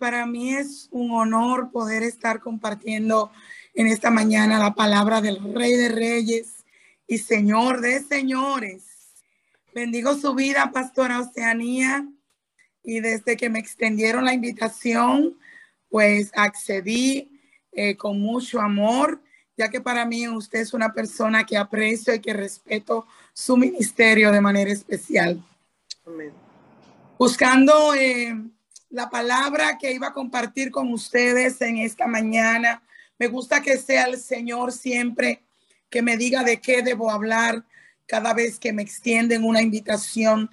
para mí es un honor poder estar compartiendo en esta mañana la palabra del Rey de Reyes y Señor de Señores. Bendigo su vida, Pastora Oceanía, y desde que me extendieron la invitación, pues accedí eh, con mucho amor, ya que para mí usted es una persona que aprecio y que respeto su ministerio de manera especial. Amén. Buscando eh, la palabra que iba a compartir con ustedes en esta mañana. Me gusta que sea el Señor siempre que me diga de qué debo hablar cada vez que me extienden una invitación.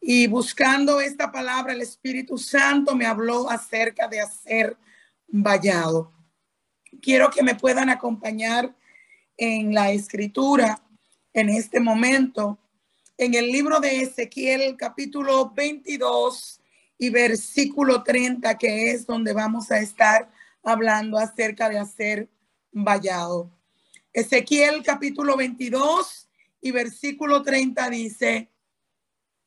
Y buscando esta palabra, el Espíritu Santo me habló acerca de hacer vallado. Quiero que me puedan acompañar en la escritura en este momento, en el libro de Ezequiel capítulo 22 y versículo 30, que es donde vamos a estar hablando acerca de hacer vallado. Ezequiel capítulo 22 y versículo 30 dice,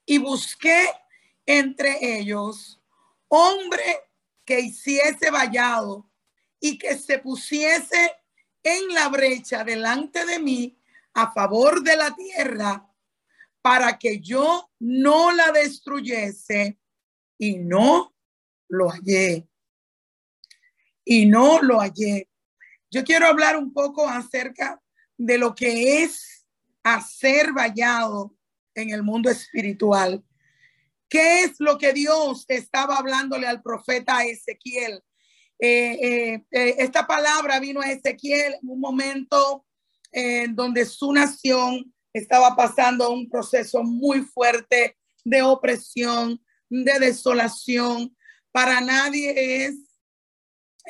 y busqué entre ellos hombre que hiciese vallado y que se pusiese en la brecha delante de mí a favor de la tierra para que yo no la destruyese y no lo hallé. Y no lo hallé. Yo quiero hablar un poco acerca de lo que es hacer vallado en el mundo espiritual. ¿Qué es lo que Dios estaba hablándole al profeta Ezequiel? Eh, eh, eh, esta palabra vino a Ezequiel en un momento en donde su nación estaba pasando un proceso muy fuerte de opresión, de desolación. Para nadie es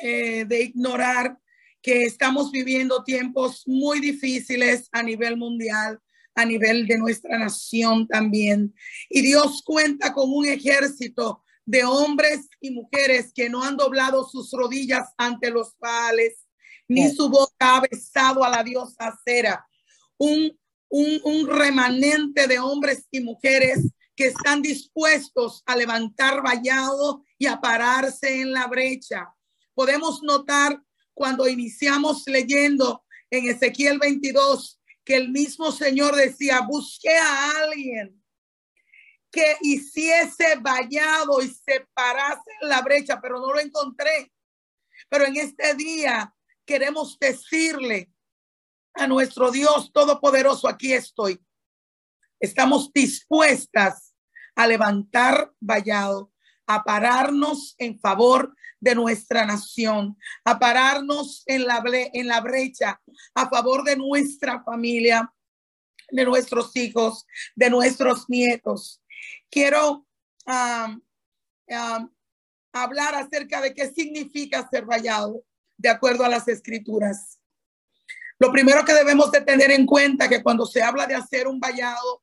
eh, de ignorar que estamos viviendo tiempos muy difíciles a nivel mundial, a nivel de nuestra nación también. Y Dios cuenta con un ejército de hombres y mujeres que no han doblado sus rodillas ante los pales, ni su boca ha besado a la diosa Cera. Un, un, un remanente de hombres y mujeres que están dispuestos a levantar vallado y a pararse en la brecha. Podemos notar cuando iniciamos leyendo en Ezequiel 22 que el mismo Señor decía, busqué a alguien que hiciese vallado y se parase en la brecha, pero no lo encontré. Pero en este día queremos decirle a nuestro Dios Todopoderoso, aquí estoy estamos dispuestas a levantar vallado, a pararnos en favor de nuestra nación, a pararnos en la, en la brecha a favor de nuestra familia, de nuestros hijos, de nuestros nietos. Quiero hablar acerca de qué significa ser vallado de acuerdo a las escrituras. Lo primero que debemos de tener en cuenta que cuando se habla de hacer un vallado,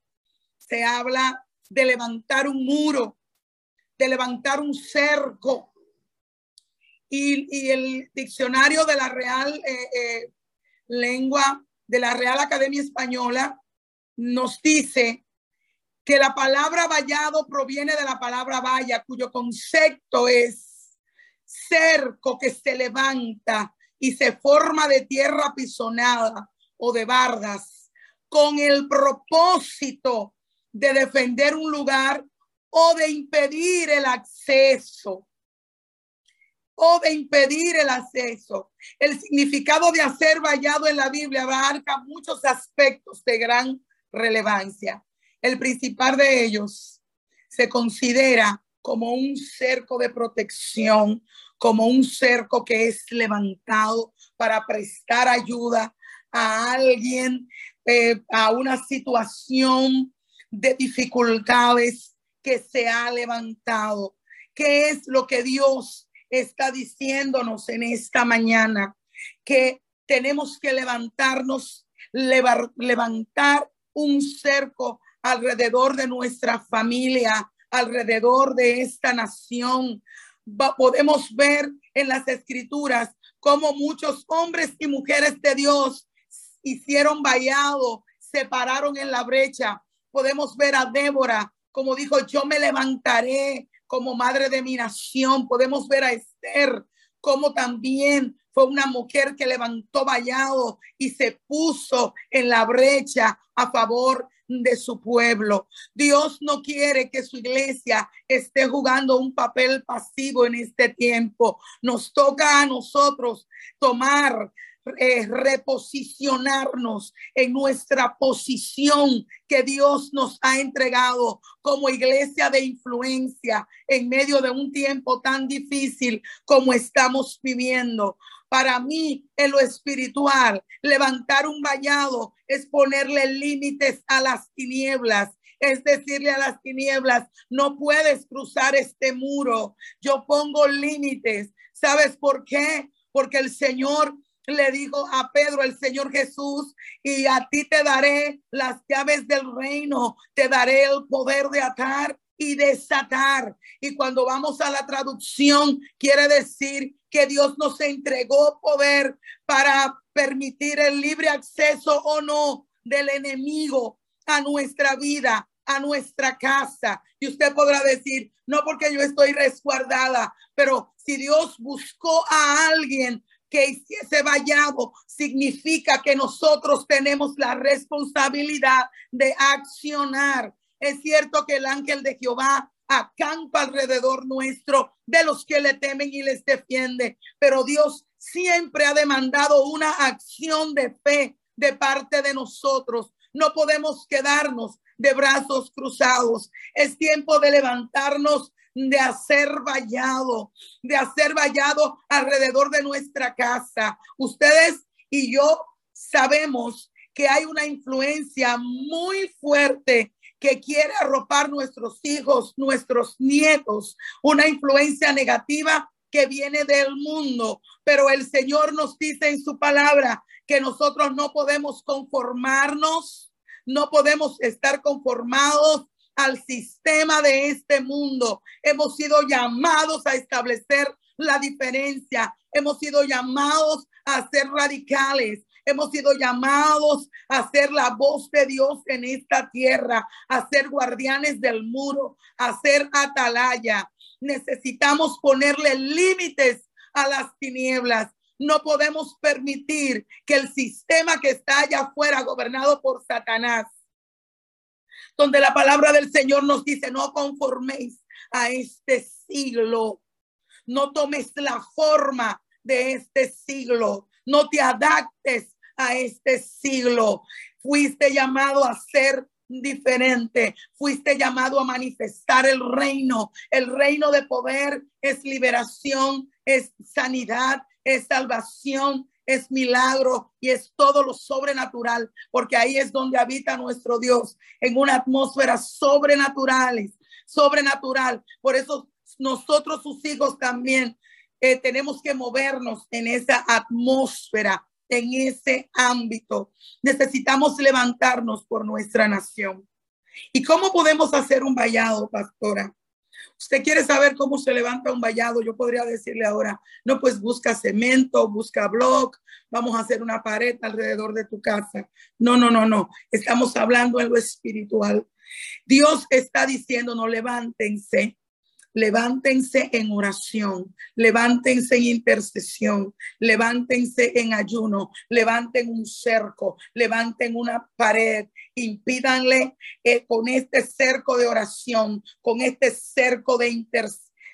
se habla de levantar un muro, de levantar un cerco. Y, el diccionario de la Real eh, eh, Lengua, de la Real Academia Española, nos dice que la palabra vallado proviene de la palabra valla, cuyo concepto es cerco que se levanta y se forma de tierra pisonada o de bardas con el propósito de defender un lugar o de impedir el acceso o de impedir el acceso. El significado de hacer vallado en la Biblia abarca muchos aspectos de gran relevancia. El principal de ellos se considera como un cerco de protección, como un cerco que es levantado para prestar ayuda a alguien, eh, a una situación de dificultades que se ha levantado. ¿Qué es lo que Dios está diciéndonos en esta mañana? Que tenemos que levantarnos, levantar un cerco alrededor de nuestra familia, alrededor de esta nación. podemos ver en las escrituras cómo muchos hombres y mujeres de Dios hicieron vallado, se pararon en la brecha, podemos ver a Débora, como dijo, yo me levantaré como madre de mi nación. Podemos ver a Esther como también fue una mujer que levantó vallado y se puso en la brecha a favor de su pueblo. Dios no quiere que su iglesia esté jugando un papel pasivo en este tiempo. Nos toca a nosotros tomar eh, reposicionarnos en nuestra posición que Dios nos ha entregado como iglesia de influencia en medio de un tiempo tan difícil como estamos viviendo. Para mí, en lo espiritual, levantar un vallado es ponerle límites a las tinieblas es decirle a las tinieblas, no puedes cruzar este muro. Yo pongo límites. ¿Sabes por qué? Porque el Señor le dijo a Pedro el Señor Jesús, y a ti te daré las llaves del reino, te daré el poder de atar y desatar. Y cuando vamos a la traducción, quiere decir que Dios nos entregó poder para permitir el libre acceso o no del enemigo a nuestra vida, a nuestra casa. Y usted podrá decir, no porque yo estoy resguardada, pero si Dios buscó a alguien que hiciese vallado significa que nosotros tenemos la responsabilidad de accionar. Es cierto que el ángel de Jehová acampa alrededor nuestro de los que le temen y les defiende, pero Dios siempre ha demandado una acción de fe de parte de nosotros. No podemos quedarnos de brazos cruzados. Es tiempo de levantarnos de hacer vallado, de hacer vallado alrededor de nuestra casa. Ustedes y yo sabemos que hay una influencia muy fuerte que quiere arropar nuestros hijos, nuestros nietos, una influencia negativa que viene del mundo, pero el Señor nos dice en su palabra que nosotros no podemos conformarnos, no podemos estar conformados al sistema de este mundo. Hemos sido llamados a establecer la diferencia. Hemos sido llamados a ser radicales. Hemos sido llamados a ser la voz de Dios en esta tierra, a ser guardianes del muro, a ser atalaya. Necesitamos ponerle límites a las tinieblas. No podemos permitir que el sistema que está allá afuera, gobernado por Satanás, donde la palabra del Señor nos dice, no conforméis a este siglo, no tomes la forma de este siglo, no te adaptes a este siglo. Fuiste llamado a ser diferente. Fuiste llamado a manifestar el reino. El reino de poder es liberación, es sanidad, es salvación, es milagro y es todo lo sobrenatural, porque ahí es donde habita nuestro Dios, en una atmósfera sobrenatural, sobrenatural. Por eso nosotros, sus hijos, también eh, tenemos que movernos en esa atmósfera, en ese ámbito. Necesitamos levantarnos por nuestra nación. ¿Y cómo podemos hacer un vallado, pastora? Usted quiere saber cómo se levanta un vallado, yo podría decirle ahora, no, pues busca cemento, busca block, vamos a hacer una pared alrededor de tu casa. No, no, no, no. Estamos hablando en lo espiritual. Dios está diciendo, no levántense, levántense en oración, levántense en intercesión, levántense en ayuno, levanten un cerco, levanten una pared, impídanle eh, con este cerco de oración, con este cerco de,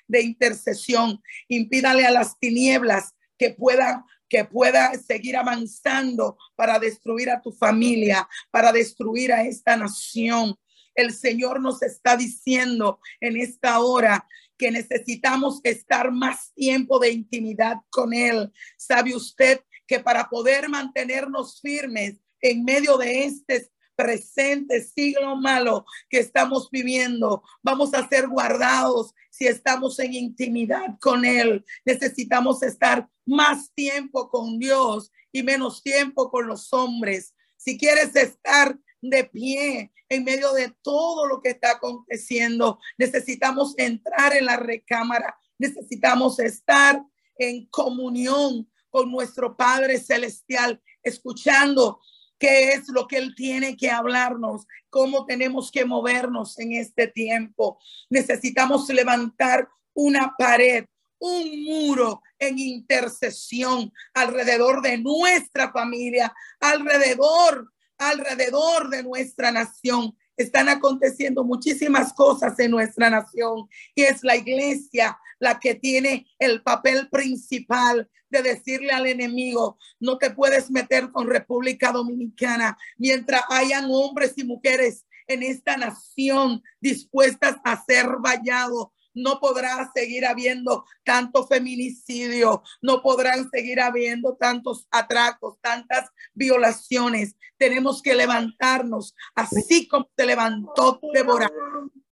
de intercesión, impídanle a las tinieblas que puedan que pueda seguir avanzando para destruir a tu familia, para destruir a esta nación, el Señor nos está diciendo en esta hora que necesitamos estar más tiempo de intimidad con Él. ¿Sabe usted que para poder mantenernos firmes en medio de este presente siglo malo que estamos viviendo, vamos a ser guardados si estamos en intimidad con Él. Necesitamos estar más tiempo con Dios y menos tiempo con los hombres. Si quieres estar de pie en medio de todo lo que está aconteciendo. Necesitamos entrar en la recámara, necesitamos estar en comunión con nuestro Padre Celestial, escuchando qué es lo que Él tiene que hablarnos, cómo tenemos que movernos en este tiempo. Necesitamos levantar una pared, un muro en intercesión alrededor de nuestra familia, alrededor, alrededor de nuestra nación. Están aconteciendo muchísimas cosas en nuestra nación y es la iglesia la que tiene el papel principal de decirle al enemigo, no te puedes meter con República Dominicana mientras hayan hombres y mujeres en esta nación dispuestas a ser vallados. No podrá seguir habiendo tanto feminicidio, no podrán seguir habiendo tantos atracos, tantas violaciones. Tenemos que levantarnos, así como se levantó Débora,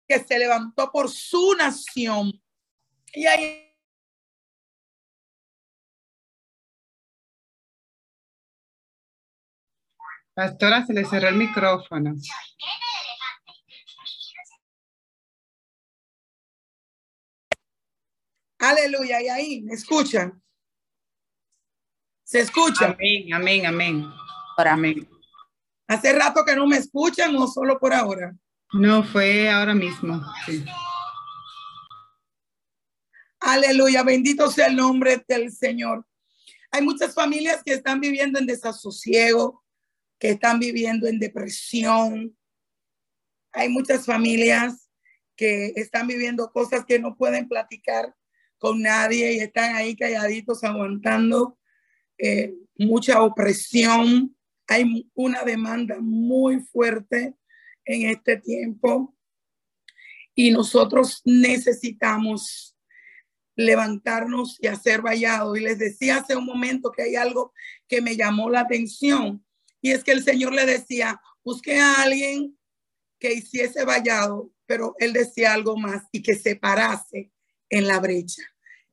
que se levantó por su nación. Pastora, se le cerró el micrófono. Aleluya. Y ahí, ¿me escuchan? ¿Se escucha? Amén, amén, amén. Amén. Hace rato que no me escuchan o solo por ahora. No, fue ahora mismo. Sí. Aleluya, bendito sea el nombre del Señor. Hay muchas familias que están viviendo en desasosiego, que están viviendo en depresión. Hay muchas familias que están viviendo cosas que no pueden platicar con nadie y están ahí calladitos aguantando eh, mucha opresión. Hay una demanda muy fuerte en este tiempo y nosotros necesitamos levantarnos y hacer vallado. Y les decía hace un momento que hay algo que me llamó la atención y es que el Señor le decía, busque a alguien que hiciese vallado, pero él decía algo más y que se parase en la brecha.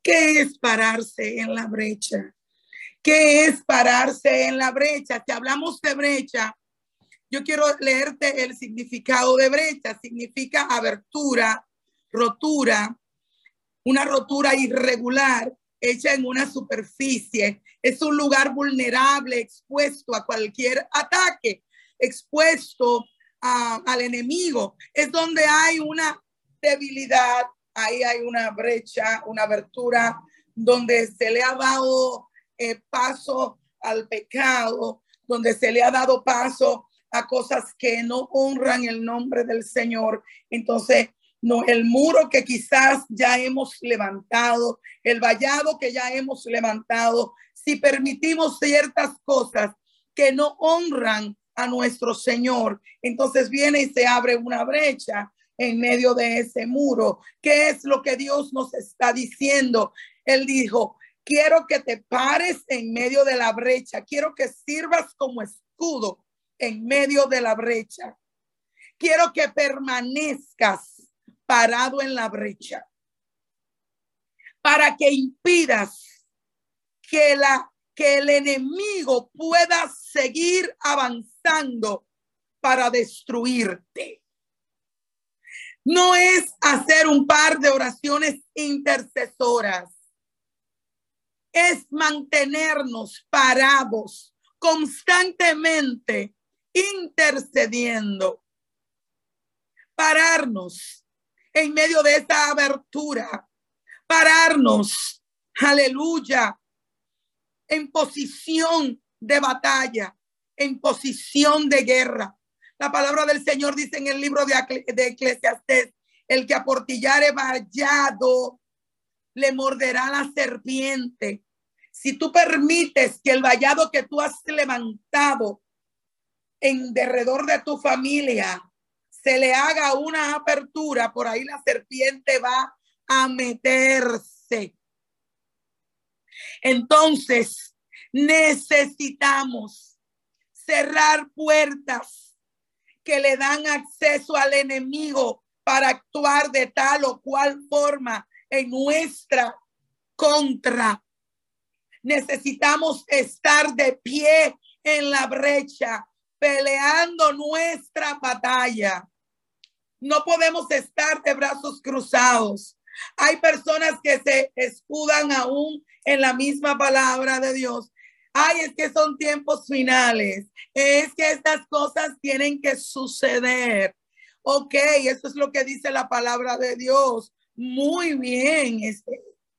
¿Qué es pararse en la brecha? ¿Qué es pararse en la brecha? Si hablamos de brecha, yo quiero leerte el significado de brecha. Significa abertura, rotura, una rotura irregular hecha en una superficie. Es un lugar vulnerable, expuesto a cualquier ataque, expuesto al enemigo. Es donde hay una debilidad, ahí hay una brecha, una abertura, donde se le ha dado eh, paso al pecado, donde se le ha dado paso a cosas que no honran el nombre del Señor. Entonces, no, el muro que quizás ya hemos levantado, el vallado que ya hemos levantado, si permitimos ciertas cosas que no honran a nuestro Señor, entonces viene y se abre una brecha en medio de ese muro. ¿Qué es lo que Dios nos está diciendo? Él dijo, quiero que te pares en medio de la brecha, quiero que sirvas como escudo en medio de la brecha. Quiero que permanezcas parado en la brecha para que impidas que la que el enemigo pueda seguir avanzando para destruirte. No es hacer un par de oraciones intercesoras. Es mantenernos parados constantemente intercediendo. Pararnos en medio de esta abertura, pararnos, aleluya, en posición de batalla, en posición de guerra. La palabra del Señor dice en el libro de, de Eclesiastes, el que aportillare vallado le morderá la serpiente. Si tú permites que el vallado que tú has levantado en derredor de tu familia se le haga una apertura, por ahí la serpiente va a meterse. Entonces, necesitamos cerrar puertas que le dan acceso al enemigo para actuar de tal o cual forma en nuestra contra. Necesitamos estar de pie en la brecha, peleando nuestra batalla. No podemos estar de brazos cruzados. Hay personas que se escudan aún en la misma palabra de Dios. Ay, es que son tiempos finales. Es que estas cosas tienen que suceder. Ok, eso es lo que dice la palabra de Dios. Muy bien,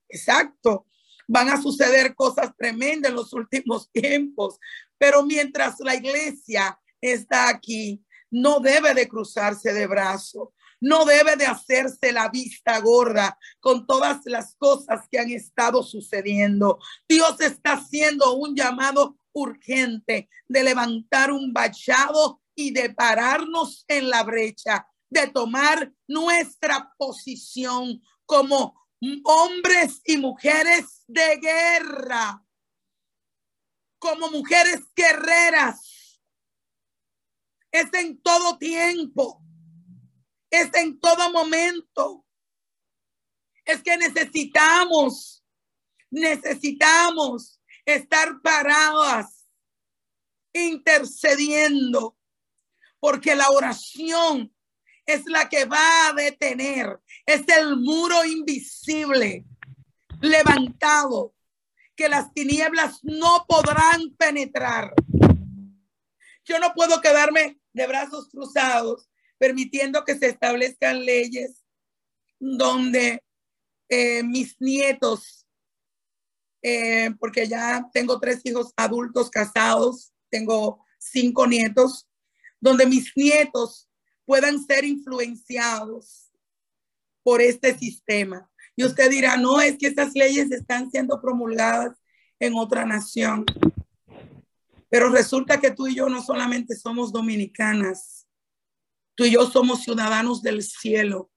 exacto. Van a suceder cosas tremendas en los últimos tiempos, pero mientras la iglesia está aquí, no debe de cruzarse de brazo, no debe de hacerse la vista gorda con todas las cosas que han estado sucediendo. Dios está haciendo un llamado urgente de levantar un vallado y de pararnos en la brecha, de tomar nuestra posición como hombres y mujeres de guerra, como mujeres guerreras. Es en todo tiempo es en todo momento. Es que necesitamos, necesitamos estar paradas, intercediendo, porque la oración es la que va a detener, es el muro invisible levantado que las tinieblas no podrán penetrar. Yo no puedo quedarme de brazos cruzados permitiendo que se establezcan leyes donde eh, mis nietos, eh, porque ya tengo tres hijos adultos casados, tengo cinco nietos, donde mis nietos puedan ser influenciados por este sistema. Y usted dirá, no, es que estas leyes están siendo promulgadas en otra nación. Pero resulta que tú y yo no solamente somos dominicanas, Tú y yo somos ciudadanos del cielo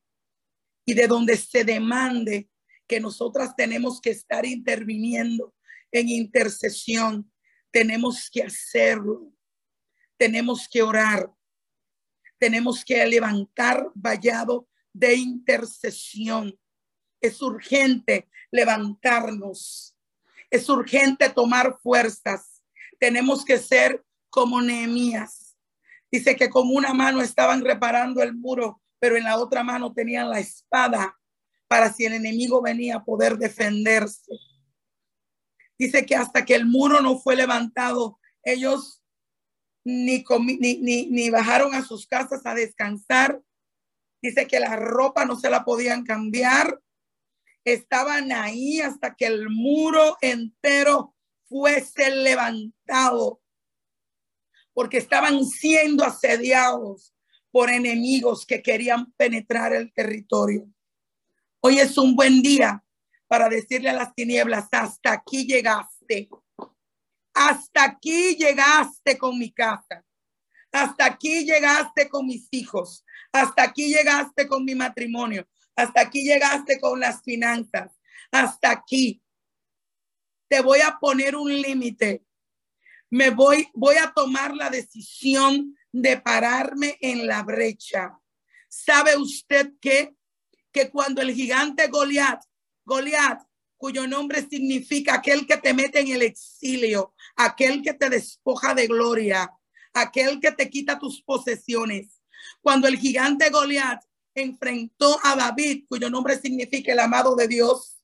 y de donde se demande que nosotras tenemos que estar interviniendo en intercesión, tenemos que hacerlo. Tenemos que orar. Tenemos que levantar vallado de intercesión. Es urgente levantarnos. Es urgente tomar fuerzas. Tenemos que ser como Nehemías Dice que con una mano estaban reparando el muro, pero en la otra mano tenían la espada para si el enemigo venía a poder defenderse. Dice que hasta que el muro no fue levantado, ellos ni, ni, ni, bajaron a sus casas a descansar. Dice que la ropa no se la podían cambiar. Estaban ahí hasta que el muro entero fuese levantado porque estaban siendo asediados por enemigos que querían penetrar el territorio. Hoy es un buen día para decirle a las tinieblas, hasta aquí llegaste, hasta aquí llegaste con mi casa, hasta aquí llegaste con mis hijos, hasta aquí llegaste con mi matrimonio, hasta aquí llegaste con las finanzas, hasta aquí. Te voy a poner un límite me voy, voy a tomar la decisión de pararme en la brecha. ¿Sabe usted qué? Que cuando el gigante Goliat, Goliat, cuyo nombre significa aquel que te mete en el exilio, aquel que te despoja de gloria, aquel que te quita tus posesiones. Cuando el gigante Goliat enfrentó a David, cuyo nombre significa el amado de Dios,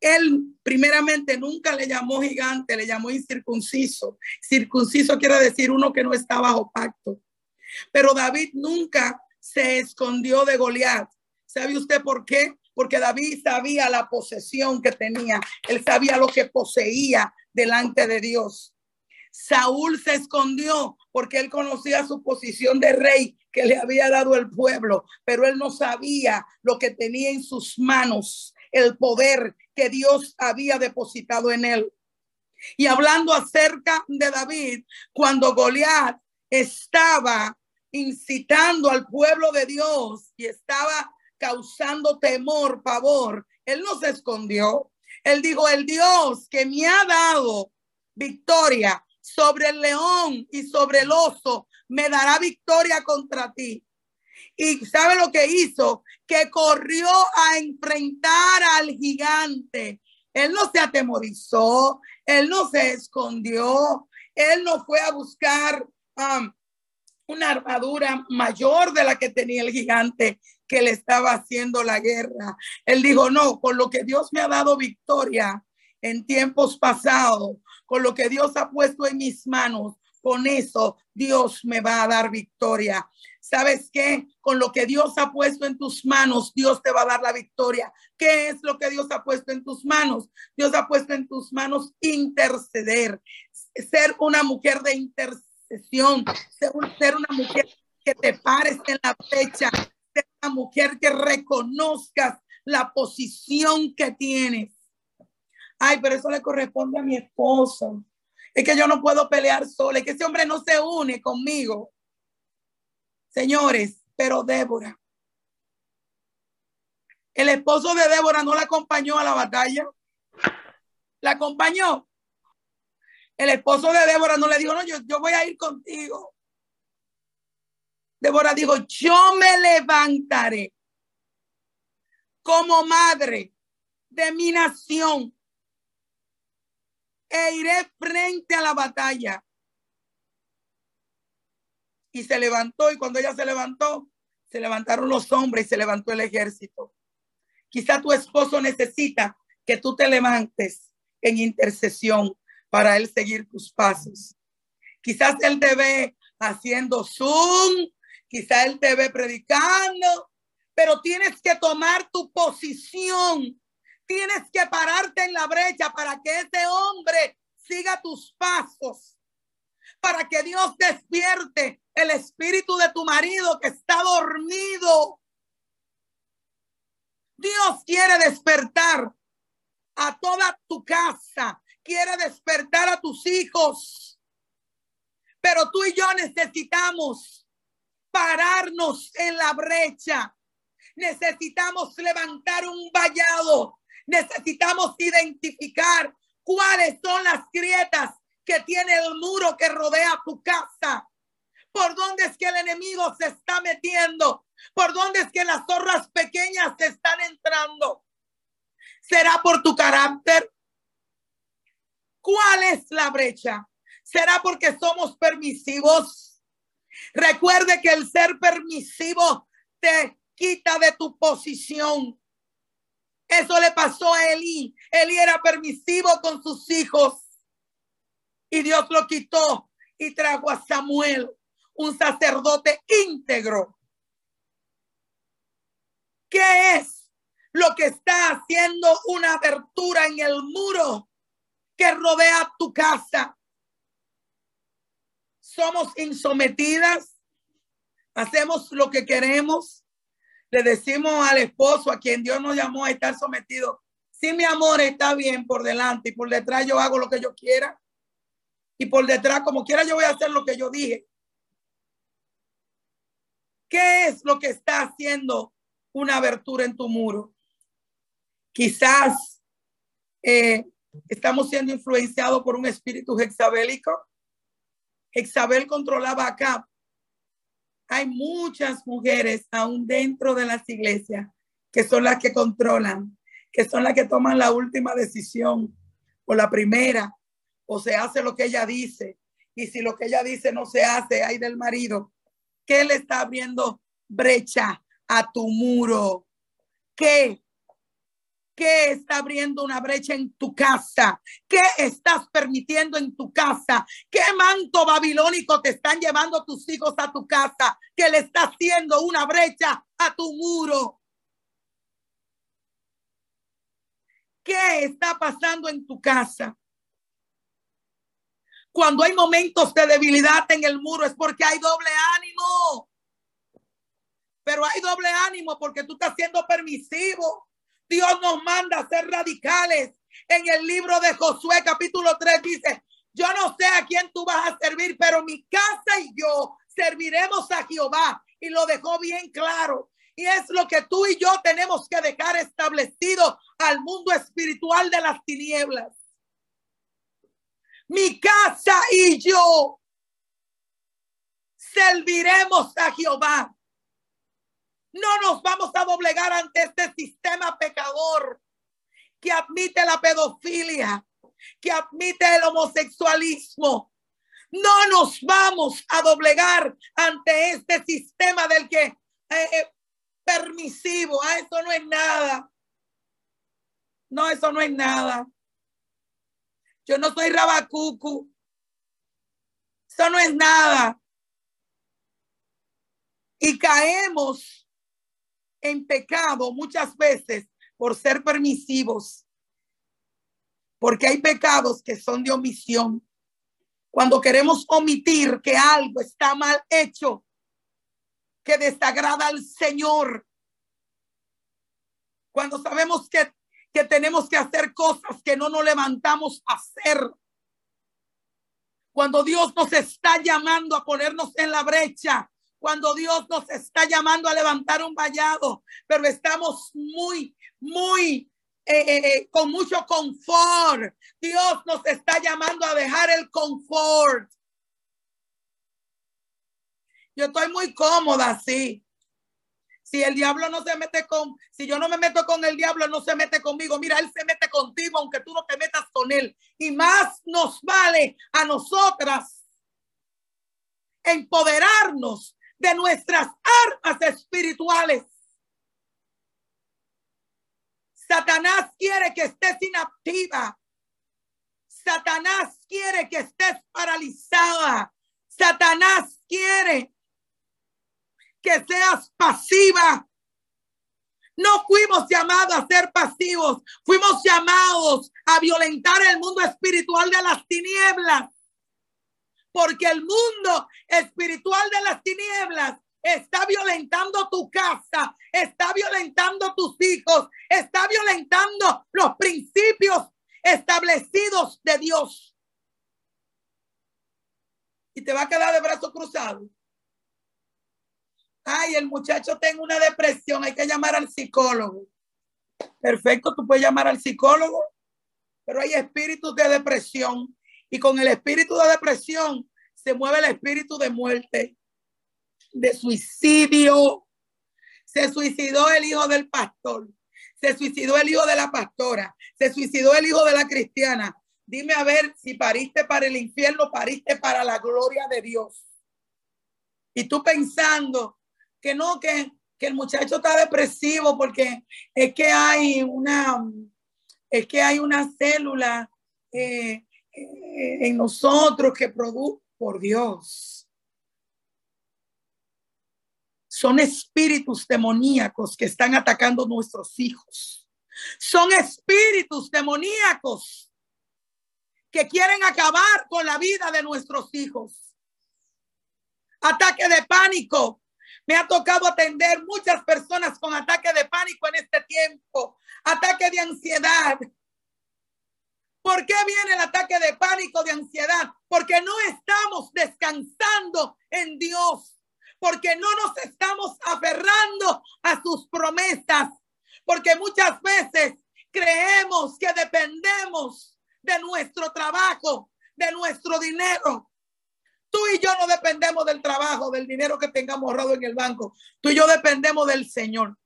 él primeramente nunca le llamó gigante, le llamó incircunciso. Circunciso quiere decir uno que no está bajo pacto. Pero David nunca se escondió de Goliat. ¿Sabe usted por qué? Porque David sabía la posesión que tenía. Él sabía lo que poseía delante de Dios. Saúl se escondió porque él conocía su posición de rey que le había dado el pueblo, pero él no sabía lo que tenía en sus manos el poder que Dios había depositado en él. Y hablando acerca de David, cuando Goliat estaba incitando al pueblo de Dios y estaba causando temor, pavor, él no se escondió. Él dijo, el Dios que me ha dado victoria sobre el león y sobre el oso, me dará victoria contra ti. Y sabe lo que hizo? Que corrió a enfrentar al gigante. Él no se atemorizó, él no se escondió, él no fue a buscar um, una armadura mayor de la que tenía el gigante que le estaba haciendo la guerra. Él dijo, no, con lo que Dios me ha dado victoria en tiempos pasados, con lo que Dios ha puesto en mis manos, con eso Dios me va a dar victoria. ¿Sabes qué? Con lo que Dios ha puesto en tus manos, Dios te va a dar la victoria. ¿Qué es lo que Dios ha puesto en tus manos? Dios ha puesto en tus manos interceder, ser una mujer de intercesión, ser, una mujer que te pares en la fecha, ser una mujer que reconozcas la posición que tienes. Ay, pero eso le corresponde a mi esposo. Es que yo no puedo pelear sola, es que ese hombre no se une conmigo. Señores, pero Débora, el esposo de Débora no la acompañó a la batalla. La acompañó. El esposo de Débora no le dijo, no, yo, yo voy a ir contigo. Débora dijo, yo me levantaré como madre de mi nación e iré frente a la batalla. Y se levantó y cuando ella se levantó, se levantaron los hombres y se levantó el ejército. Quizá tu esposo necesita que tú te levantes en intercesión para él seguir tus pasos. Quizás él te ve haciendo Zoom, quizás él te ve predicando, pero tienes que tomar tu posición Tienes que pararte en la brecha para que ese hombre siga tus pasos, para que Dios despierte el espíritu de tu marido que está dormido. Dios quiere despertar a toda tu casa, quiere despertar a tus hijos. Pero tú y yo necesitamos pararnos en la brecha. Necesitamos levantar un vallado necesitamos identificar cuáles son las grietas que tiene el muro que rodea tu casa. ¿Por dónde es que el enemigo se está metiendo? ¿Por dónde es que las zorras pequeñas se están entrando? ¿Será por tu carácter? ¿Cuál es la brecha? ¿Será porque somos permisivos? Recuerde que el ser permisivo te quita de tu posición. Eso le pasó a Eli. Eli era permisivo con sus hijos. Y Dios lo quitó y trajo a Samuel, un sacerdote íntegro. ¿Qué es lo que está haciendo una abertura en el muro que rodea tu casa? Somos insometidas, hacemos lo que queremos, le decimos al esposo a quien Dios nos llamó a estar sometido, si mi amor está bien por delante y por detrás yo hago lo que yo quiera y por detrás como quiera yo voy a hacer lo que yo dije. ¿Qué es lo que está haciendo una abertura en tu muro? Quizás eh, estamos siendo influenciados por un espíritu hexabélico. Hexabel controlaba acá hay muchas mujeres aún dentro de las iglesias que son las que controlan, que son las que toman la última decisión o la primera, o se hace lo que ella dice. Y si lo que ella dice no se hace, hay del marido, ¿qué le está abriendo brecha a tu muro? ¿Qué? ¿Qué está abriendo una brecha en tu casa? ¿Qué estás permitiendo en tu casa? ¿Qué manto babilónico te están llevando tus hijos a tu casa que le está haciendo una brecha a tu muro? ¿Qué está pasando en tu casa? Cuando hay momentos de debilidad en el muro es porque hay doble ánimo. Pero hay doble ánimo porque tú estás siendo permisivo Dios nos manda a ser radicales. En el libro de Josué capítulo 3 dice, yo no sé a quién tú vas a servir, pero mi casa y yo serviremos a Jehová. Y lo dejó bien claro. Y es lo que tú y yo tenemos que dejar establecido al mundo espiritual de las tinieblas. Mi casa y yo serviremos a Jehová. No nos vamos a doblegar ante este sistema pecador que admite la pedofilia, que admite el homosexualismo. No nos vamos a doblegar ante este sistema del que eh, eh, permisivo. Ah, eso no es nada. No, eso no es nada. Yo no soy rabacucu. Eso no es nada. Y caemos en pecado muchas veces por ser permisivos. Porque hay pecados que son de omisión. Cuando queremos omitir que algo está mal hecho, que desagrada al Señor. Cuando sabemos que, que tenemos que hacer cosas que no nos levantamos a hacer. Cuando Dios nos está llamando a ponernos en la brecha cuando Dios nos está llamando a levantar un vallado, pero estamos muy, muy eh, eh, eh, con mucho confort. Dios nos está llamando a dejar el confort. Yo estoy muy cómoda así. Si el diablo no se mete con, si yo no me meto con el diablo, no se mete conmigo. Mira, él se mete contigo, aunque tú no te metas con él. Y más nos vale a nosotras empoderarnos de nuestras armas espirituales. Satanás quiere que estés inactiva. Satanás quiere que estés paralizada. Satanás quiere que seas pasiva. No fuimos llamados a ser pasivos, fuimos llamados a violentar el mundo espiritual de las tinieblas porque el mundo espiritual de las tinieblas está violentando tu casa, está violentando tus hijos, está violentando los principios establecidos de Dios. Y te va a quedar de brazo cruzado. Ay, el muchacho tiene una depresión, hay que llamar al psicólogo. Perfecto, tú puedes llamar al psicólogo, pero hay espíritus de depresión y con el espíritu de depresión se mueve el espíritu de muerte, de suicidio. Se suicidó el hijo del pastor, se suicidó el hijo de la pastora, se suicidó el hijo de la cristiana. Dime a ver si pariste para el infierno, pariste para la gloria de Dios. Y tú pensando que no, que, que el muchacho está depresivo porque es que hay una, es que hay una célula eh, en nosotros que produce, por Dios. Son espíritus demoníacos que están atacando nuestros hijos. Son espíritus demoníacos que quieren acabar con la vida de nuestros hijos. Ataque de pánico. Me ha tocado atender muchas personas con ataque de pánico en este tiempo. Ataque de ansiedad ¿Por qué viene el ataque de pánico, de ansiedad? Porque no estamos descansando en Dios, porque no nos estamos aferrando a sus promesas, porque muchas veces creemos que dependemos de nuestro trabajo, de nuestro dinero. Tú y yo no dependemos del trabajo, del dinero que tengamos ahorrado en el banco. Tú y yo dependemos del Señor.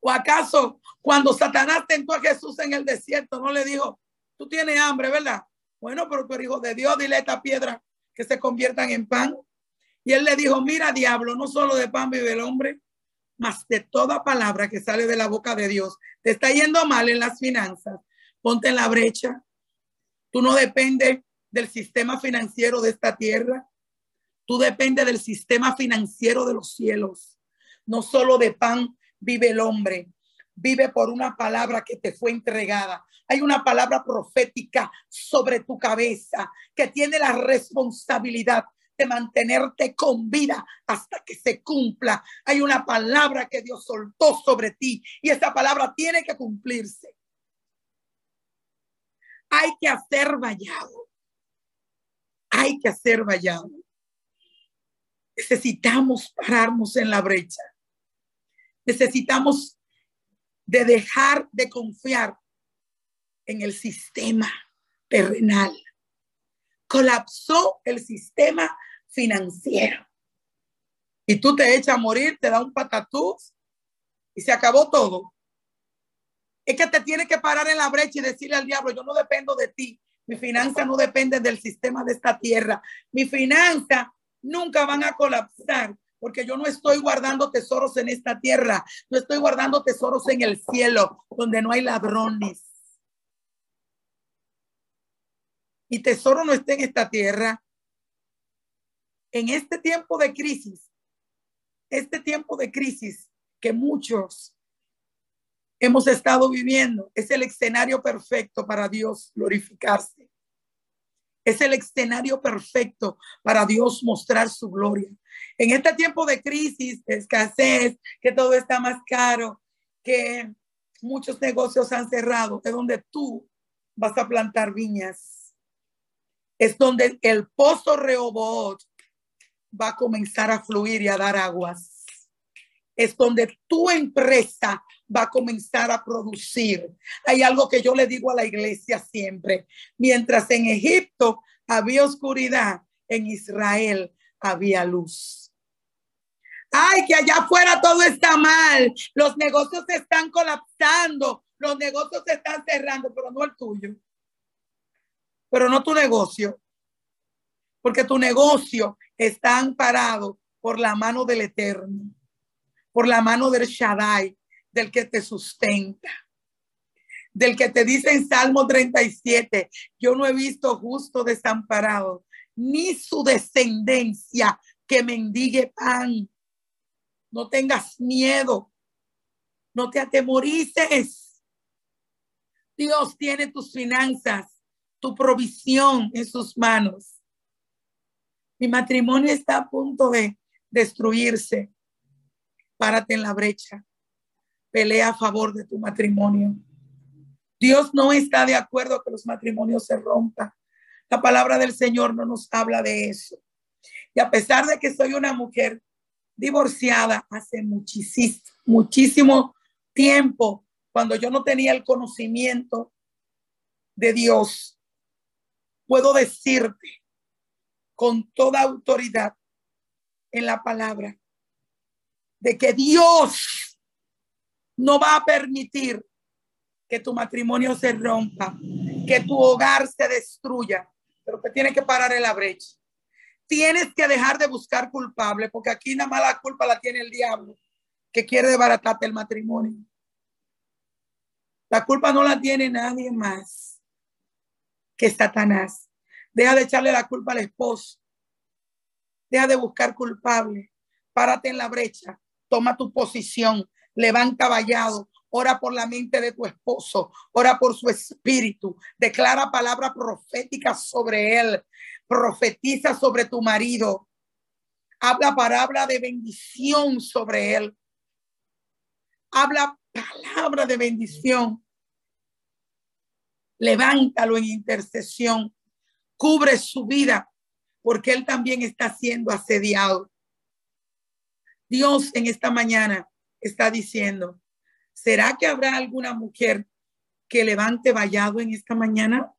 ¿O acaso cuando Satanás tentó a Jesús en el desierto, no le dijo, tú tienes hambre, ¿verdad? Bueno, pero tú eres hijo de Dios, dile esta piedra que se conviertan en pan. Y él le dijo, mira, diablo, no solo de pan vive el hombre, mas de toda palabra que sale de la boca de Dios. Te está yendo mal en las finanzas. Ponte en la brecha. Tú no dependes del sistema financiero de esta tierra. Tú dependes del sistema financiero de los cielos. No solo de pan vive el hombre, vive por una palabra que te fue entregada. Hay una palabra profética sobre tu cabeza que tiene la responsabilidad de mantenerte con vida hasta que se cumpla. Hay una palabra que Dios soltó sobre ti y esa palabra tiene que cumplirse. Hay que hacer vallado. Hay que hacer vallado. Necesitamos pararnos en la brecha Necesitamos de dejar de confiar en el sistema terrenal. Colapsó el sistema financiero. Y tú te echas a morir, te da un patatús y se acabó todo. Es que te tienes que parar en la brecha y decirle al diablo, yo no dependo de ti. Mi finanza no depende del sistema de esta tierra. Mi finanza nunca van a colapsar porque yo no estoy guardando tesoros en esta tierra, no estoy guardando tesoros en el cielo, donde no hay ladrones. y tesoro no esté en esta tierra, en este tiempo de crisis, este tiempo de crisis que muchos hemos estado viviendo, es el escenario perfecto para Dios glorificarse. Es el escenario perfecto para Dios mostrar su gloria. En este tiempo de crisis, de escasez, que todo está más caro, que muchos negocios han cerrado, es donde tú vas a plantar viñas. Es donde el pozo Rehoboth va a comenzar a fluir y a dar aguas. Es donde tu empresa va a comenzar a producir. Hay algo que yo le digo a la iglesia siempre. Mientras en Egipto había oscuridad, en Israel había luz. Ay, que allá afuera todo está mal. Los negocios se están colapsando. Los negocios se están cerrando, pero no el tuyo. Pero no tu negocio. Porque tu negocio está amparado por la mano del Eterno, por la mano del Shaddai, del que te sustenta, del que te dice en Salmo 37, yo no he visto justo desamparado, ni su descendencia que mendigue pan. No tengas miedo, no te atemorices. Dios tiene tus finanzas, tu provisión en sus manos. Mi matrimonio está a punto de destruirse. Párate en la brecha pelea a favor de tu matrimonio. Dios no está de acuerdo que los matrimonios se rompan. La palabra del Señor no nos habla de eso. Y a pesar de que soy una mujer divorciada hace muchísimo, muchísimo tiempo, cuando yo no tenía el conocimiento de Dios, puedo decirte con toda autoridad en la palabra de que Dios no va a permitir que tu matrimonio se rompa, que tu hogar se destruya, pero que tiene que parar en la brecha. Tienes que dejar de buscar culpable, porque aquí nada más la culpa la tiene el diablo, que quiere desbaratarte el matrimonio. La culpa no la tiene nadie más que Satanás. Deja de echarle la culpa al esposo. Deja de buscar culpable. Párate en la brecha. Toma tu posición levanta vallado, ora por la mente de tu esposo, ora por su espíritu, declara palabra profética sobre él, profetiza sobre tu marido, habla palabra de bendición sobre él, habla palabra de bendición, levántalo en intercesión, cubre su vida, porque él también está siendo asediado. Dios en esta mañana está diciendo, ¿será que habrá alguna mujer que levante vallado en esta mañana?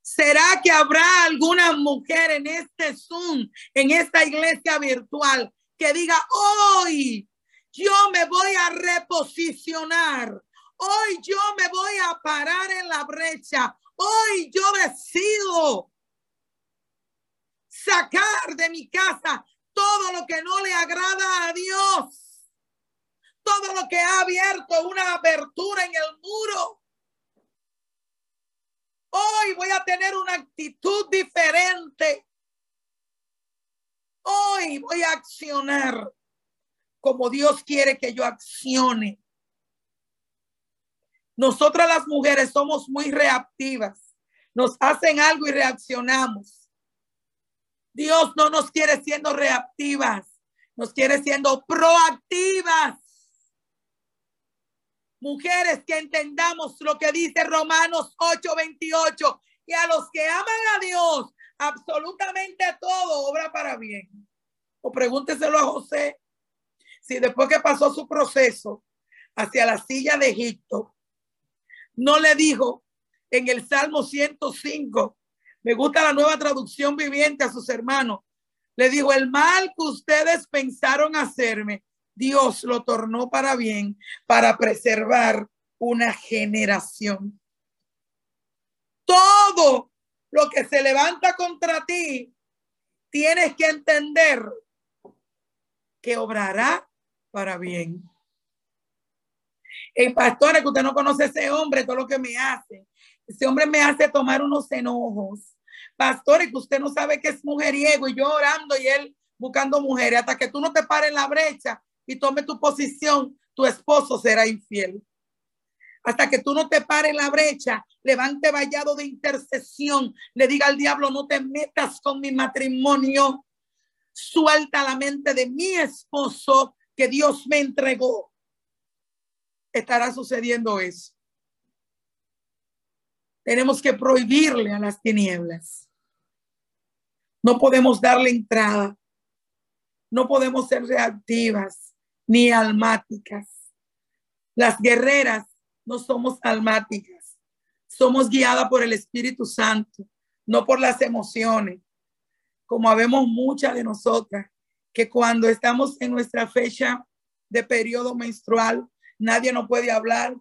¿Será que habrá alguna mujer en este Zoom, en esta iglesia virtual, que diga, hoy yo me voy a reposicionar, hoy yo me voy a parar en la brecha, hoy yo decido sacar de mi casa todo lo que no le agrada a Dios? Que ha abierto una abertura en el muro. Hoy voy a tener una actitud diferente. Hoy voy a accionar como Dios quiere que yo accione. Nosotras las mujeres somos muy reactivas. Nos hacen algo y reaccionamos. Dios no nos quiere siendo reactivas, nos quiere siendo proactivas. Mujeres, que entendamos lo que dice Romanos 8:28. Y a los que aman a Dios, absolutamente todo obra para bien. O pregúnteselo a José, si después que pasó su proceso hacia la silla de Egipto, no le dijo en el Salmo 105, me gusta la nueva traducción viviente a sus hermanos, le dijo, el mal que ustedes pensaron hacerme, Dios lo tornó para bien, para preservar una generación. Todo lo que se levanta contra ti, tienes que entender que obrará para bien. El pastor, que usted no conoce ese hombre, todo lo que me hace. Ese hombre me hace tomar unos enojos. Pastor, que usted no sabe que es mujeriego y yo orando y él buscando mujeres. Hasta que tú no te pares en la brecha y tome tu posición, tu esposo será infiel. Hasta que tú no te pares la brecha, levante vallado de intercesión, le diga al diablo, no te metas con mi matrimonio. Suelta la mente de mi esposo que Dios me entregó. Estará sucediendo eso. Tenemos que prohibirle a las tinieblas. No podemos darle entrada. No podemos ser reactivas ni almáticas. Las guerreras no somos almáticas. Somos guiadas por el Espíritu Santo, no por las emociones. Como habemos muchas de nosotras, que cuando estamos en nuestra fecha de periodo menstrual, nadie nos puede hablar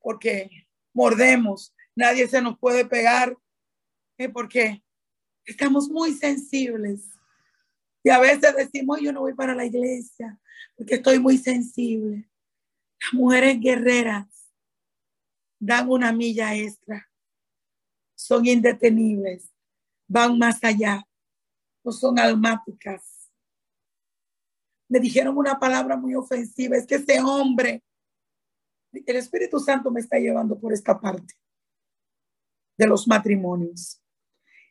porque mordemos, nadie se nos puede pegar, ¿eh? porque estamos muy sensibles. Y a veces decimos, yo no voy para la iglesia porque estoy muy sensible. Las mujeres guerreras dan una milla extra, son indetenibles, van más allá, no son almáticas. Me dijeron una palabra muy ofensiva, es que ese hombre, el Espíritu Santo me está llevando por esta parte de los matrimonios.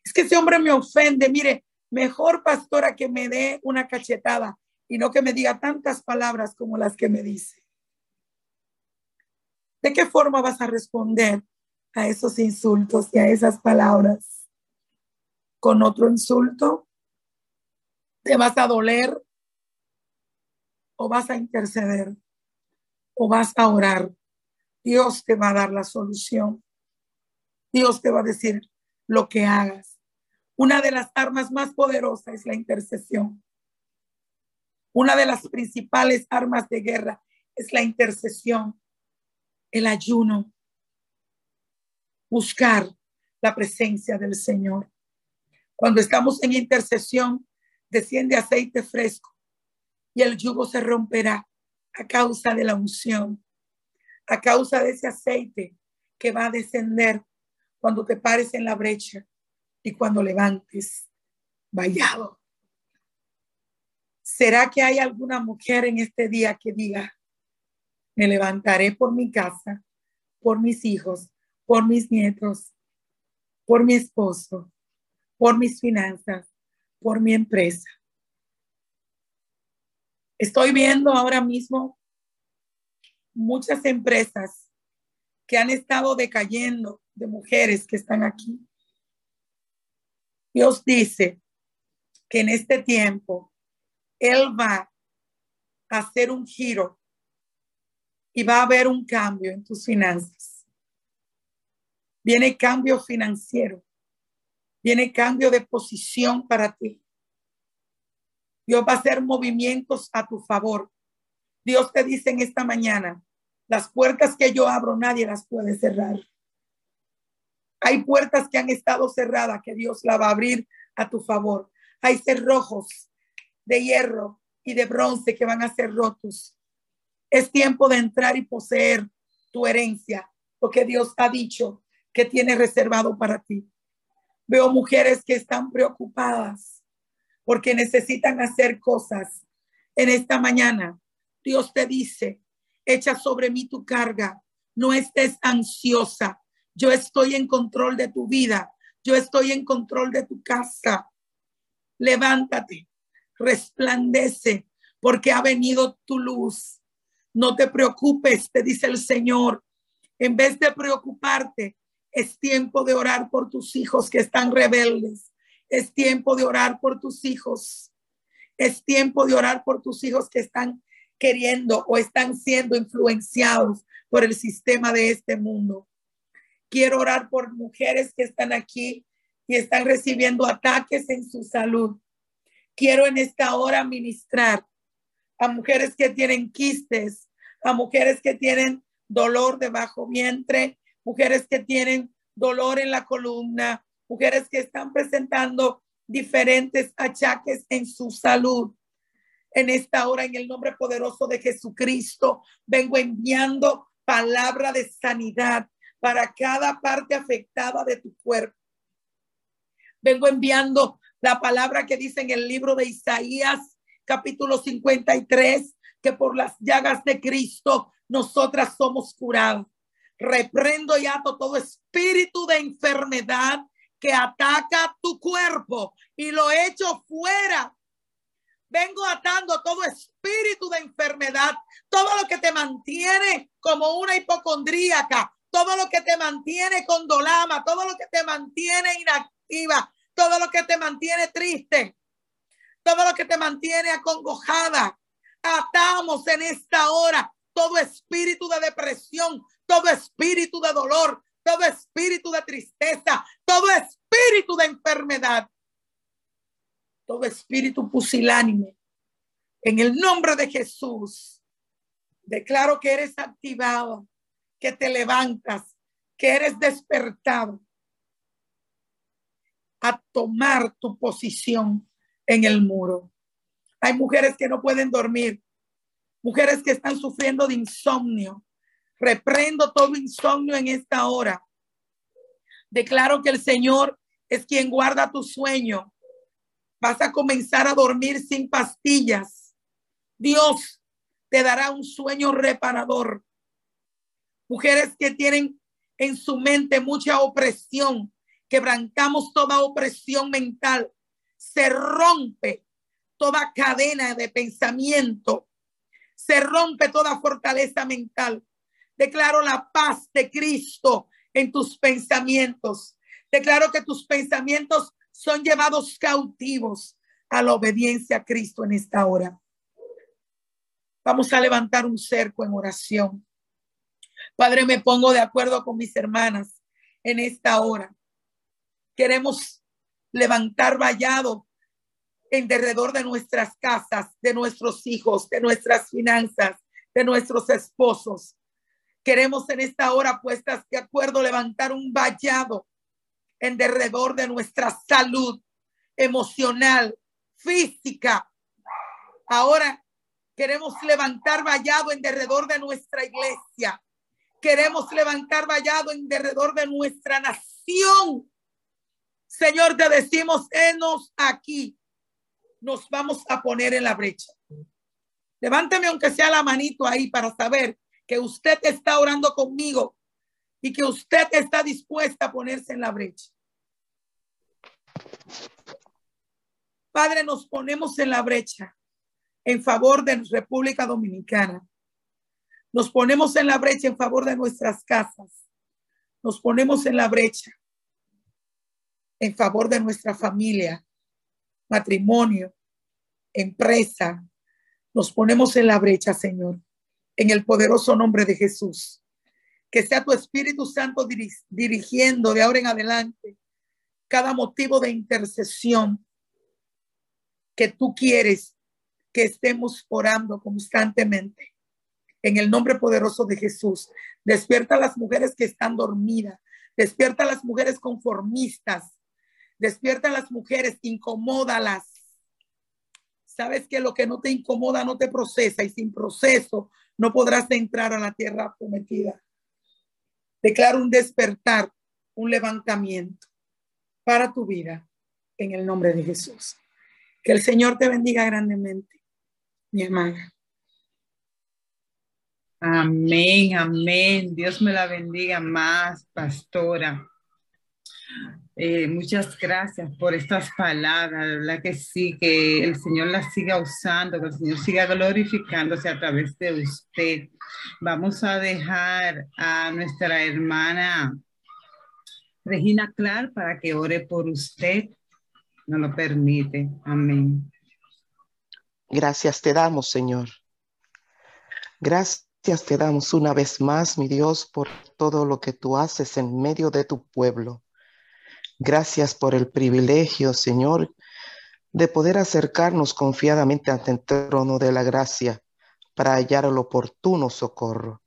Es que ese hombre me ofende. Mire, mejor pastora que me dé una cachetada y no que me diga tantas palabras como las que me dice. ¿De qué forma vas a responder a esos insultos y a esas palabras? ¿Con otro insulto? ¿Te vas a doler? ¿O vas a interceder? ¿O vas a orar? Dios te va a dar la solución. Dios te va a decir lo que hagas. Una de las armas más poderosas es la intercesión. Una de las principales armas de guerra es la intercesión, el ayuno, buscar la presencia del Señor. Cuando estamos en intercesión, desciende aceite fresco y el yugo se romperá a causa de la unción, a causa de ese aceite que va a descender cuando te pares en la brecha y cuando levantes vallado. ¿Será que hay alguna mujer en este día que diga, me levantaré por mi casa, por mis hijos, por mis nietos, por mi esposo, por mis finanzas, por mi empresa? Estoy viendo ahora mismo muchas empresas que han estado decayendo de mujeres que están aquí. Dios dice que en este tiempo Él va a hacer un giro y va a haber un cambio en tus finanzas. Viene cambio financiero, viene cambio de posición para ti. Dios va a hacer movimientos a tu favor. Dios te dice en esta mañana, las puertas que yo abro nadie las puede cerrar. Hay puertas que han estado cerradas que Dios la va a abrir a tu favor. Hay cerrojos de hierro y de bronce que van a ser rotos. Es tiempo de entrar y poseer tu herencia, lo que Dios ha dicho que tiene reservado para ti. Veo mujeres que están preocupadas porque necesitan hacer cosas. En esta mañana, Dios te dice, echa sobre mí tu carga, no estés ansiosa, yo estoy en control de tu vida. Yo estoy en control de tu casa. Levántate, resplandece, porque ha venido tu luz. No te preocupes, te dice el Señor. En vez de preocuparte, es tiempo de orar por tus hijos que están rebeldes. Es tiempo de orar por tus hijos. Es tiempo de orar por tus hijos que están queriendo o están siendo influenciados por el sistema de este mundo. Quiero orar por mujeres que están aquí y están recibiendo ataques en su salud. Quiero en esta hora ministrar a mujeres que tienen quistes, a mujeres que tienen dolor de bajo vientre, mujeres que tienen dolor en la columna, mujeres que están presentando diferentes achaques en su salud. En esta hora, en el nombre poderoso de Jesucristo, vengo enviando palabra de sanidad para cada parte afectada de tu cuerpo. Vengo enviando la palabra que dice en el libro de Isaías, capítulo 53, que por las llagas de Cristo nosotras somos curadas. Reprendo y ato todo espíritu de enfermedad que ataca tu cuerpo y lo echo fuera. Vengo atando todo espíritu de enfermedad, todo lo que te mantiene como una hipocondríaca, todo lo que te mantiene con dolama, todo lo que te mantiene inactiva, todo lo que te mantiene triste, todo lo que te mantiene acongojada. Atamos en esta hora todo espíritu de depresión, todo espíritu de dolor, todo espíritu de tristeza, todo espíritu de enfermedad, todo espíritu pusilánime. En el nombre de Jesús, declaro que eres activado, que te levantas, que eres despertado a tomar tu posición en el muro. Hay mujeres que no pueden dormir, mujeres que están sufriendo de insomnio. Reprendo todo insomnio en esta hora. Declaro que el Señor es quien guarda tu sueño. Vas a comenzar a dormir sin pastillas. Dios te dará un sueño reparador. Mujeres que tienen en su mente mucha opresión, quebrantamos toda opresión mental, se rompe toda cadena de pensamiento, se rompe toda fortaleza mental. Declaro la paz de Cristo en tus pensamientos. Declaro que tus pensamientos son llevados cautivos a la obediencia a Cristo en esta hora. Vamos a levantar un cerco en oración. Padre, me pongo de acuerdo con mis hermanas en esta hora. Queremos levantar vallado en derredor de nuestras casas, de nuestros hijos, de nuestras finanzas, de nuestros esposos. Queremos en esta hora puestas de acuerdo levantar un vallado en derredor de nuestra salud emocional, física. Ahora queremos levantar vallado en derredor de nuestra iglesia. Queremos levantar vallado en derredor de nuestra nación Señor, te decimos, enos aquí. Nos vamos a poner en la brecha. Levánteme aunque sea la manito ahí para saber que usted está orando conmigo y que usted está dispuesta a ponerse en la brecha. Padre, nos ponemos en la brecha en favor de República Dominicana. Nos ponemos en la brecha en favor de nuestras casas. Nos ponemos en la brecha en favor de nuestra familia, matrimonio, empresa. Nos ponemos en la brecha, Señor, en el poderoso nombre de Jesús. Que sea tu Espíritu Santo dirigiendo de ahora en adelante cada motivo de intercesión que tú quieres que estemos orando constantemente. En el nombre poderoso de Jesús, despierta a las mujeres que están dormidas, despierta a las mujeres conformistas, Despierta a las mujeres, incomódalas. Sabes que lo que no te incomoda no te procesa y sin proceso no podrás entrar a la tierra prometida. Declaro un despertar, un levantamiento para tu vida en el nombre de Jesús. Que el Señor te bendiga grandemente, mi hermana. Amén, amén. Dios me la bendiga más, pastora. Eh, muchas gracias por estas palabras, la verdad que sí, que el Señor las siga usando, que el Señor siga glorificándose a través de usted. Vamos a dejar a nuestra hermana Regina Clar para que ore por usted. No lo permite. Amén. Gracias te damos, Señor. Gracias te damos una vez más, mi Dios, por todo lo que tú haces en medio de tu pueblo. Gracias por el privilegio, Señor, de poder acercarnos confiadamente ante el trono de la gracia para hallar el oportuno socorro.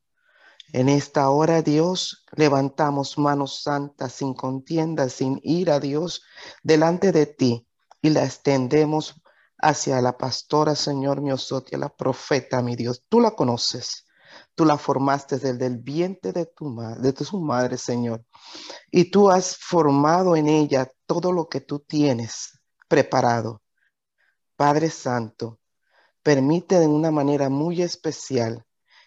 En esta hora, Dios, levantamos manos santas sin contienda, sin ira, Dios, delante de ti y la extendemos hacia la pastora, Señor mi la profeta, mi Dios. Tú la conoces. Tú la formaste desde el vientre de tu, de tu madre, Señor. Y tú has formado en ella todo lo que tú tienes preparado. Padre Santo, permite de una manera muy especial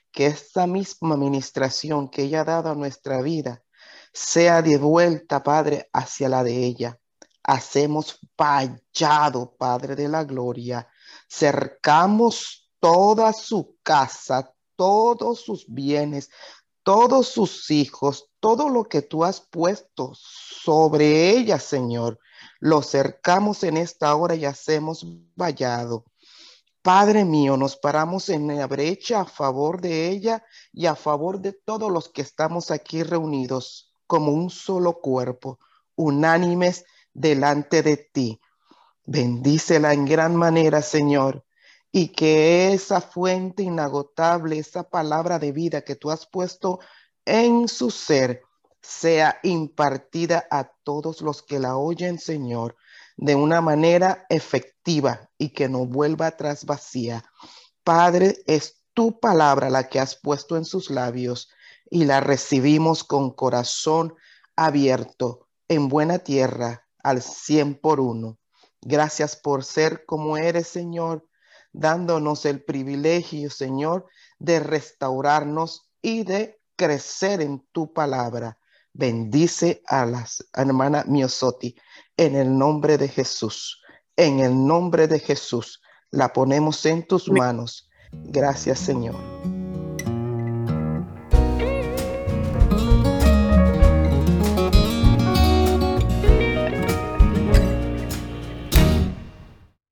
que esta misma administración que ella ha dado a nuestra vida sea devuelta, Padre, hacia la de ella. Hacemos fallado, Padre de la Gloria. Cercamos toda su casa, todos sus bienes, todos sus hijos, todo lo que tú has puesto sobre ella, Señor. Lo cercamos en esta hora y hacemos vallado. Padre mío, nos paramos en la brecha a favor de ella y a favor de todos los que estamos aquí reunidos como un solo cuerpo, unánimes delante de ti. Bendícela en gran manera, Señor, y que esa fuente inagotable, esa palabra de vida que tú has puesto en su ser, sea impartida a todos los que la oyen, Señor, de una manera efectiva y que no vuelva atrás vacía. Padre, es tu palabra la que has puesto en sus labios y la recibimos con corazón abierto en buena tierra al cien por uno. Gracias por ser como eres, Señor, dándonos el privilegio, Señor, de restaurarnos y de crecer en tu palabra. Bendice a la hermana Miosotti en el nombre de Jesús. En el nombre de Jesús la ponemos en tus manos. Gracias, Señor.